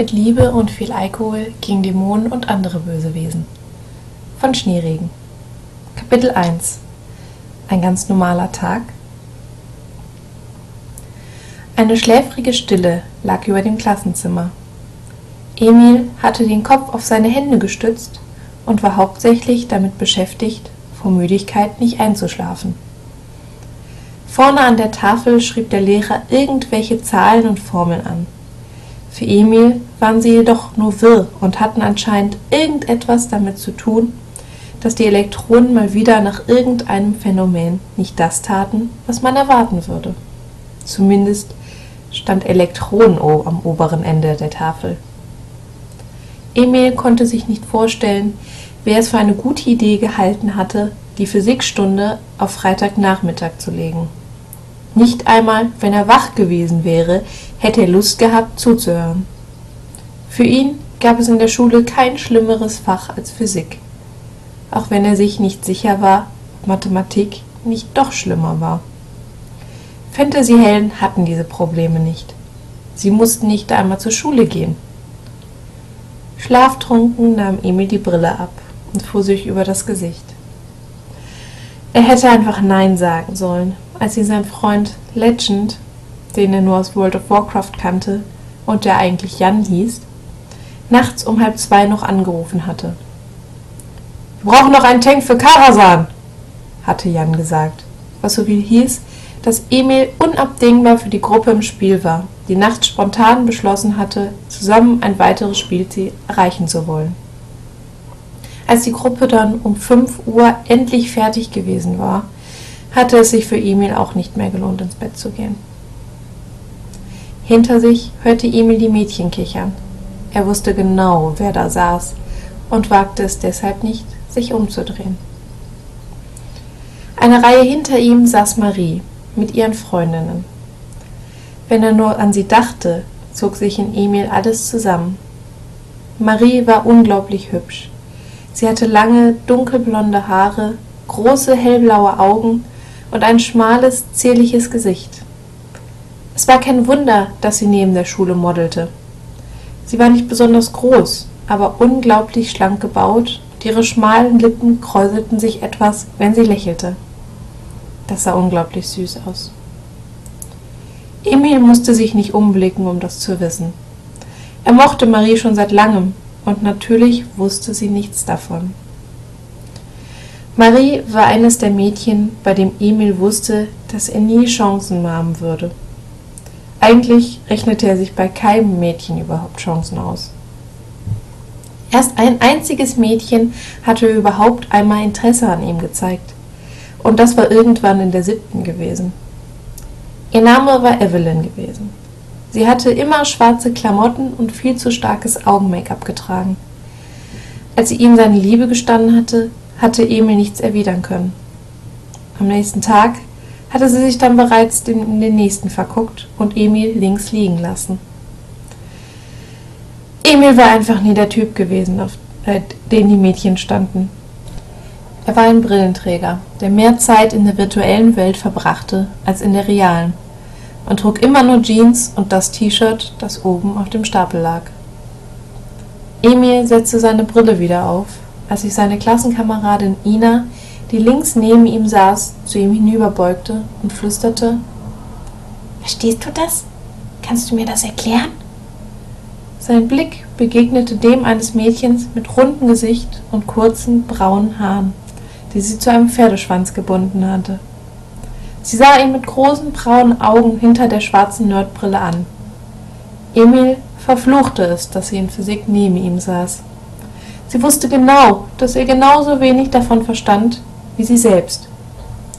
mit Liebe und viel Alkohol gegen Dämonen und andere böse Wesen. Von Schneeregen. Kapitel 1 Ein ganz normaler Tag. Eine schläfrige Stille lag über dem Klassenzimmer. Emil hatte den Kopf auf seine Hände gestützt und war hauptsächlich damit beschäftigt, vor Müdigkeit nicht einzuschlafen. Vorne an der Tafel schrieb der Lehrer irgendwelche Zahlen und Formeln an. Für Emil waren sie jedoch nur wirr und hatten anscheinend irgendetwas damit zu tun, dass die Elektronen mal wieder nach irgendeinem Phänomen nicht das taten, was man erwarten würde. Zumindest stand Elektroneno am oberen Ende der Tafel. Emil konnte sich nicht vorstellen, wer es für eine gute Idee gehalten hatte, die Physikstunde auf Freitagnachmittag zu legen. Nicht einmal, wenn er wach gewesen wäre, hätte er Lust gehabt zuzuhören. Für ihn gab es in der Schule kein schlimmeres Fach als Physik, auch wenn er sich nicht sicher war, ob Mathematik nicht doch schlimmer war. Fantasyhelden hatten diese Probleme nicht. Sie mussten nicht einmal zur Schule gehen. Schlaftrunken nahm Emil die Brille ab und fuhr sich über das Gesicht. Er hätte einfach Nein sagen sollen, als ihn sein Freund Legend, den er nur aus World of Warcraft kannte und der eigentlich Jan hieß, nachts um halb zwei noch angerufen hatte. Wir brauchen noch einen Tank für Karasan, hatte Jan gesagt, was so viel hieß, dass Emil unabdingbar für die Gruppe im Spiel war, die nachts spontan beschlossen hatte, zusammen ein weiteres Spielziel erreichen zu wollen. Als die Gruppe dann um fünf Uhr endlich fertig gewesen war, hatte es sich für Emil auch nicht mehr gelohnt, ins Bett zu gehen. Hinter sich hörte Emil die Mädchen kichern. Er wusste genau, wer da saß und wagte es deshalb nicht, sich umzudrehen. Eine Reihe hinter ihm saß Marie mit ihren Freundinnen. Wenn er nur an sie dachte, zog sich in Emil alles zusammen. Marie war unglaublich hübsch. Sie hatte lange, dunkelblonde Haare, große, hellblaue Augen und ein schmales, zierliches Gesicht. Es war kein Wunder, dass sie neben der Schule modelte. Sie war nicht besonders groß, aber unglaublich schlank gebaut und ihre schmalen Lippen kräuselten sich etwas, wenn sie lächelte. Das sah unglaublich süß aus. Emil musste sich nicht umblicken, um das zu wissen. Er mochte Marie schon seit langem und natürlich wusste sie nichts davon. Marie war eines der Mädchen, bei dem Emil wusste, dass er nie Chancen haben würde. Eigentlich rechnete er sich bei keinem Mädchen überhaupt Chancen aus. Erst ein einziges Mädchen hatte überhaupt einmal Interesse an ihm gezeigt. Und das war irgendwann in der siebten gewesen. Ihr Name war Evelyn gewesen. Sie hatte immer schwarze Klamotten und viel zu starkes Augen-Make-up getragen. Als sie ihm seine Liebe gestanden hatte, hatte Emil nichts erwidern können. Am nächsten Tag hatte sie sich dann bereits in den nächsten verguckt und Emil links liegen lassen. Emil war einfach nie der Typ gewesen, auf äh, den die Mädchen standen. Er war ein Brillenträger, der mehr Zeit in der virtuellen Welt verbrachte als in der realen und trug immer nur Jeans und das T-Shirt, das oben auf dem Stapel lag. Emil setzte seine Brille wieder auf als sich seine Klassenkameradin Ina, die links neben ihm saß, zu ihm hinüberbeugte und flüsterte Verstehst du das? Kannst du mir das erklären? Sein Blick begegnete dem eines Mädchens mit rundem Gesicht und kurzen braunen Haaren, die sie zu einem Pferdeschwanz gebunden hatte. Sie sah ihn mit großen braunen Augen hinter der schwarzen Nerdbrille an. Emil verfluchte es, dass sie in Physik neben ihm saß. Sie wusste genau, dass er genauso wenig davon verstand wie sie selbst.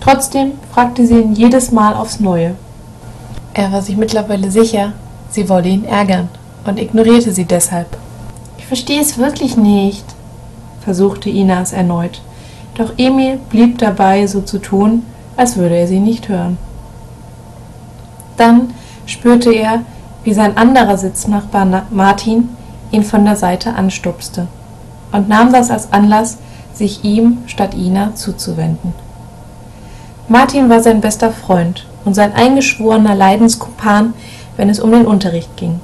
Trotzdem fragte sie ihn jedes Mal aufs Neue. Er war sich mittlerweile sicher, sie wolle ihn ärgern und ignorierte sie deshalb. Ich verstehe es wirklich nicht, versuchte Ina es erneut, doch Emil blieb dabei, so zu tun, als würde er sie nicht hören. Dann spürte er, wie sein anderer Sitznachbar Martin ihn von der Seite anstupste und nahm das als Anlass, sich ihm statt Ina zuzuwenden. Martin war sein bester Freund und sein eingeschworener Leidenskumpan, wenn es um den Unterricht ging.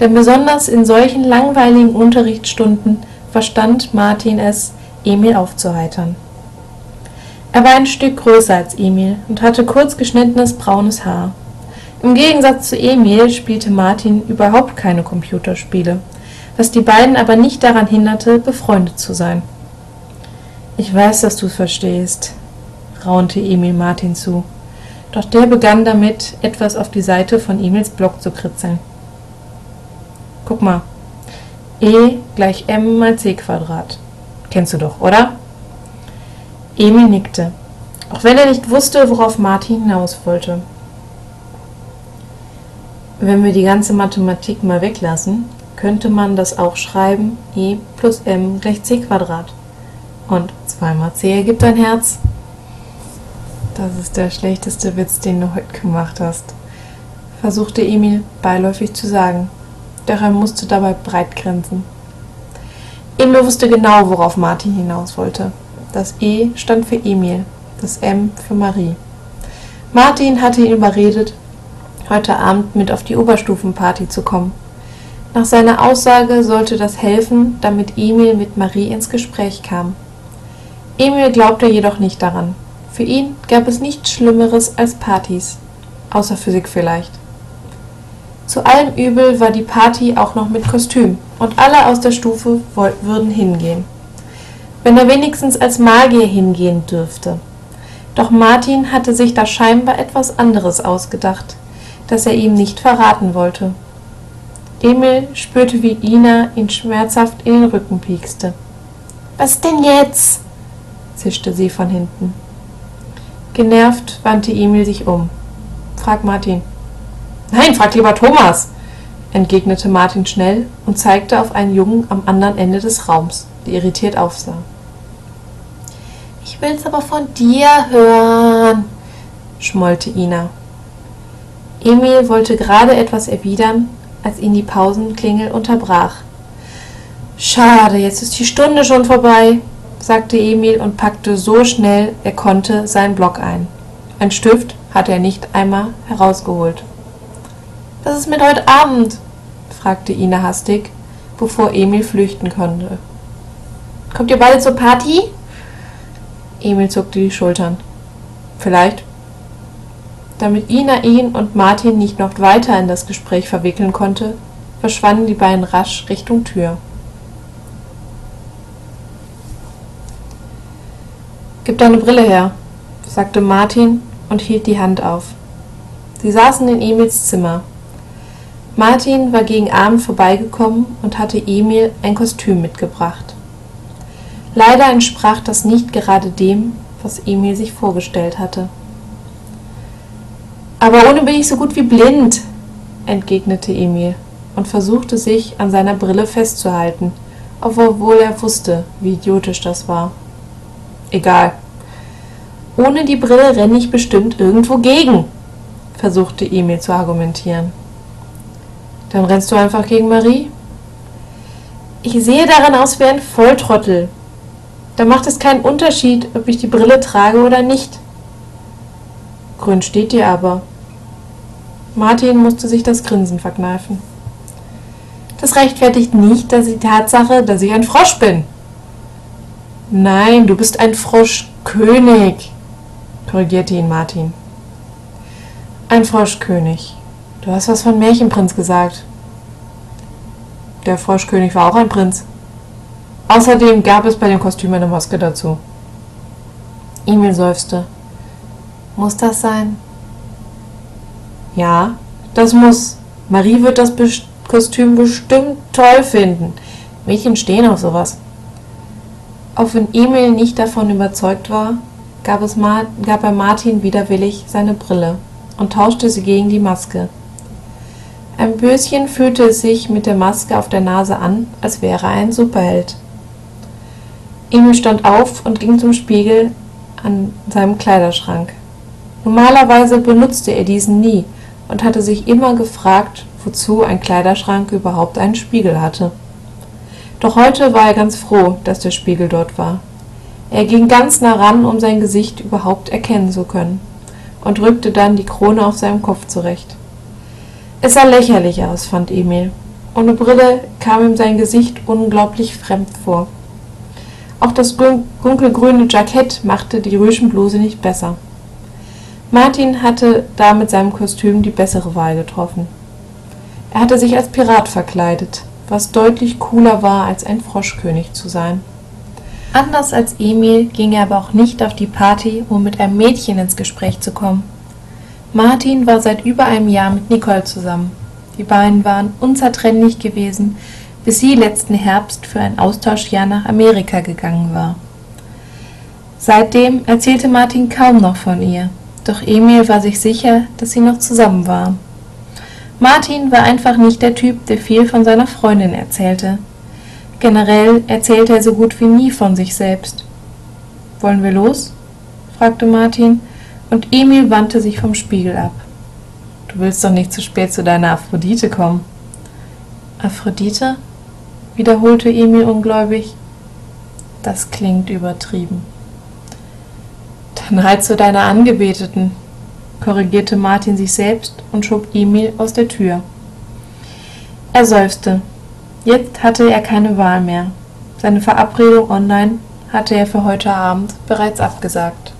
denn besonders in solchen langweiligen Unterrichtsstunden verstand Martin es, Emil aufzuheitern. Er war ein Stück größer als Emil und hatte kurz geschnittenes braunes Haar. Im Gegensatz zu Emil spielte Martin überhaupt keine Computerspiele, was die beiden aber nicht daran hinderte, befreundet zu sein. Ich weiß, dass du verstehst, raunte Emil Martin zu, doch der begann damit, etwas auf die Seite von Emils Block zu kritzeln. Guck mal, E gleich m mal c Quadrat. Kennst du doch, oder? Emil nickte, auch wenn er nicht wusste, worauf Martin hinaus wollte. Wenn wir die ganze Mathematik mal weglassen, könnte man das auch schreiben, e plus m gleich c Quadrat. Und 2 mal c ergibt ein Herz. Das ist der schlechteste Witz, den du heute gemacht hast, versuchte Emil beiläufig zu sagen, doch er musste dabei breit grinsen. Emil wusste genau, worauf Martin hinaus wollte. Das E stand für Emil, das M für Marie. Martin hatte ihn überredet, heute Abend mit auf die Oberstufenparty zu kommen. Nach seiner Aussage sollte das helfen, damit Emil mit Marie ins Gespräch kam. Emil glaubte jedoch nicht daran. Für ihn gab es nichts Schlimmeres als Partys, außer Physik vielleicht. Zu allem Übel war die Party auch noch mit Kostüm, und alle aus der Stufe würden hingehen. Wenn er wenigstens als Magier hingehen dürfte. Doch Martin hatte sich da scheinbar etwas anderes ausgedacht, das er ihm nicht verraten wollte. Emil spürte, wie Ina ihn schmerzhaft in den Rücken piekste. Was denn jetzt? Zischte sie von hinten. Genervt wandte Emil sich um. Frag Martin. Nein, frag lieber Thomas, entgegnete Martin schnell und zeigte auf einen Jungen am anderen Ende des Raums, der irritiert aufsah. Ich will's aber von dir hören, schmollte Ina. Emil wollte gerade etwas erwidern, als ihn die Pausenklingel unterbrach. Schade, jetzt ist die Stunde schon vorbei, sagte Emil und packte so schnell er konnte seinen Block ein. Ein Stift hatte er nicht einmal herausgeholt. Was ist mit heute Abend? fragte Ina hastig, bevor Emil flüchten konnte. Kommt ihr beide zur Party? Emil zuckte die Schultern. Vielleicht. Damit Ina ihn und Martin nicht noch weiter in das Gespräch verwickeln konnte, verschwanden die beiden rasch Richtung Tür. Gib deine Brille her, sagte Martin und hielt die Hand auf. Sie saßen in Emils Zimmer. Martin war gegen Abend vorbeigekommen und hatte Emil ein Kostüm mitgebracht. Leider entsprach das nicht gerade dem, was Emil sich vorgestellt hatte. Aber ohne bin ich so gut wie blind, entgegnete Emil und versuchte sich an seiner Brille festzuhalten, obwohl er wusste, wie idiotisch das war. Egal. Ohne die Brille renne ich bestimmt irgendwo gegen, versuchte Emil zu argumentieren. Dann rennst du einfach gegen Marie? Ich sehe daran aus wie ein Volltrottel. Da macht es keinen Unterschied, ob ich die Brille trage oder nicht. Grün steht dir aber. Martin musste sich das Grinsen verkneifen. Das rechtfertigt nicht, dass die Tatsache, dass ich ein Frosch bin. Nein, du bist ein Froschkönig, korrigierte ihn Martin. Ein Froschkönig. Du hast was von Märchenprinz gesagt. Der Froschkönig war auch ein Prinz. Außerdem gab es bei dem Kostüm eine Maske dazu. Emil seufzte. Muss das sein? Ja, das muss. Marie wird das Kostüm bestimmt toll finden. Mädchen stehen auf sowas. Auch wenn Emil nicht davon überzeugt war, gab, er Martin widerwillig seine Brille und tauschte sie gegen die Maske. Ein Böschen fühlte es sich mit der Maske auf der Nase an, als wäre er ein Superheld. Emil stand auf und ging zum Spiegel an seinem Kleiderschrank. Normalerweise benutzte er diesen nie und hatte sich immer gefragt, wozu ein Kleiderschrank überhaupt einen Spiegel hatte. Doch heute war er ganz froh, dass der Spiegel dort war. Er ging ganz nah ran, um sein Gesicht überhaupt erkennen zu können, und rückte dann die Krone auf seinem Kopf zurecht. Es sah lächerlich aus, fand Emil. Ohne Brille kam ihm sein Gesicht unglaublich fremd vor. Auch das dunkelgrüne Jackett machte die Rüschenbluse nicht besser. Martin hatte da mit seinem Kostüm die bessere Wahl getroffen. Er hatte sich als Pirat verkleidet, was deutlich cooler war, als ein Froschkönig zu sein. Anders als Emil ging er aber auch nicht auf die Party, um mit einem Mädchen ins Gespräch zu kommen. Martin war seit über einem Jahr mit Nicole zusammen. Die beiden waren unzertrennlich gewesen, bis sie letzten Herbst für ein Austauschjahr nach Amerika gegangen war. Seitdem erzählte Martin kaum noch von ihr, doch Emil war sich sicher, dass sie noch zusammen waren. Martin war einfach nicht der Typ, der viel von seiner Freundin erzählte. Generell erzählte er so gut wie nie von sich selbst. Wollen wir los? fragte Martin, und Emil wandte sich vom Spiegel ab. Du willst doch nicht zu spät zu deiner Aphrodite kommen. Aphrodite? wiederholte Emil ungläubig. Das klingt übertrieben. Dann halt zu deiner Angebeteten, korrigierte Martin sich selbst und schob Emil aus der Tür. Er seufzte. Jetzt hatte er keine Wahl mehr. Seine Verabredung online hatte er für heute Abend bereits abgesagt.